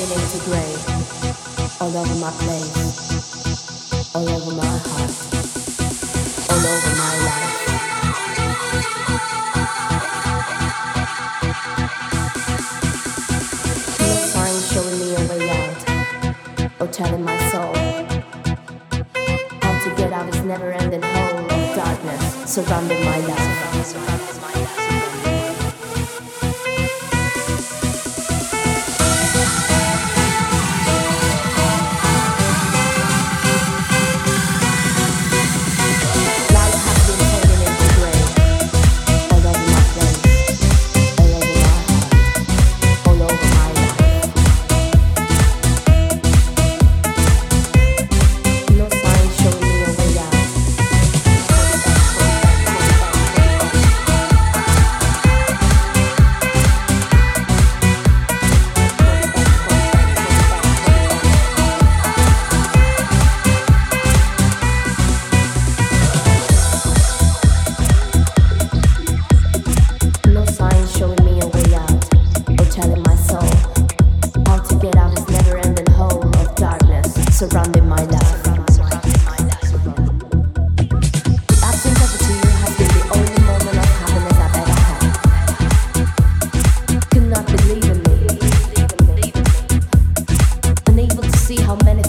fading into grey all over my place, all over my heart, all over my life. No sign showing me a way out or telling my soul how to get out this never-ending hole of darkness surrounding my life. how many